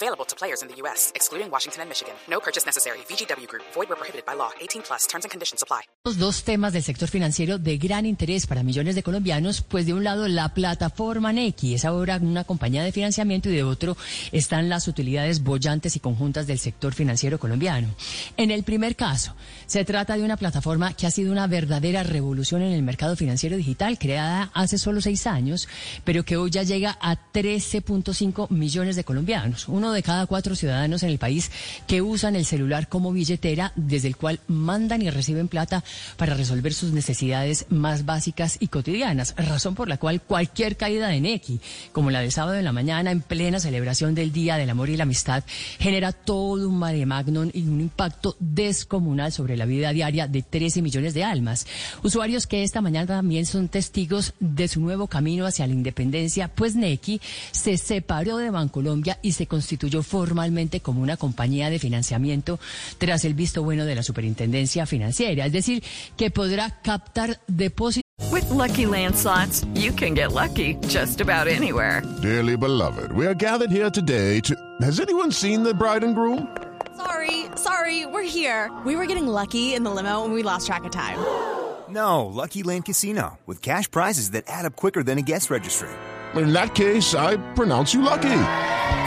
Available to players in the U.S., excluding Washington and Michigan. No purchase necessary. VGW Group. Void where prohibited by law. 18 plus. Terms and conditions apply. Los dos temas del sector financiero de gran interés para millones de colombianos, pues de un lado la plataforma Nequi, es ahora una compañía de financiamiento y de otro están las utilidades bollantes y conjuntas del sector financiero colombiano. En el primer caso, se trata de una plataforma que ha sido una verdadera revolución en el mercado financiero digital, creada hace solo seis años, pero que hoy ya llega a 13.5 millones de colombianos, uno de cada cuatro ciudadanos en el país que usan el celular como billetera desde el cual mandan y reciben plata para resolver sus necesidades más básicas y cotidianas, razón por la cual cualquier caída de Nequi, como la del sábado en la mañana en plena celebración del Día del Amor y la Amistad, genera todo un mare magnum y un impacto descomunal sobre la vida diaria de 13 millones de almas. Usuarios que esta mañana también son testigos de su nuevo camino hacia la independencia, pues Nequi se separó de Bancolombia y se constituyó formalmente como una compañía de financiamiento tras el visto bueno de la Superintendencia Financiera, es decir, que podrá captar depósitos. With lucky landslots, you can get lucky just about anywhere. Dearly beloved, we are gathered here today to. Has anyone seen the bride and groom? Sorry, sorry, we're here. We were getting lucky in the limo and we lost track of time. No, Lucky Land Casino, with cash prizes that add up quicker than a guest registry. In that case, I pronounce you lucky.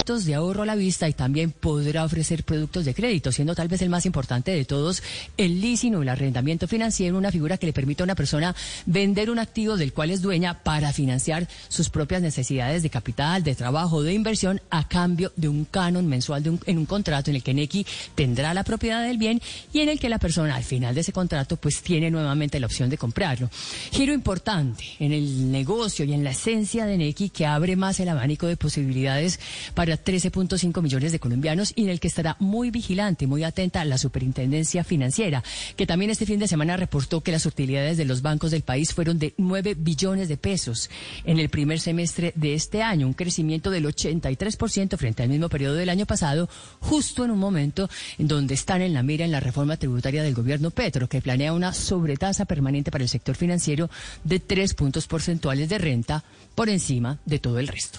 De ahorro a la vista y también podrá ofrecer productos de crédito, siendo tal vez el más importante de todos el leasing o el arrendamiento financiero, una figura que le permite a una persona vender un activo del cual es dueña para financiar sus propias necesidades de capital, de trabajo, de inversión a cambio de un canon mensual de un, en un contrato en el que Nequi tendrá la propiedad del bien y en el que la persona al final de ese contrato pues tiene nuevamente la opción de comprarlo. Giro importante en el negocio y en la esencia de Nequi que abre más el abanico de posibilidades para 13.5 millones de colombianos y en el que estará muy vigilante, muy atenta la Superintendencia Financiera, que también este fin de semana reportó que las utilidades de los bancos del país fueron de 9 billones de pesos en el primer semestre de este año, un crecimiento del 83% frente al mismo periodo del año pasado, justo en un momento en donde están en la mira en la reforma tributaria del gobierno Petro, que planea una sobretasa permanente para el sector financiero de 3 puntos porcentuales de renta por encima de todo el resto.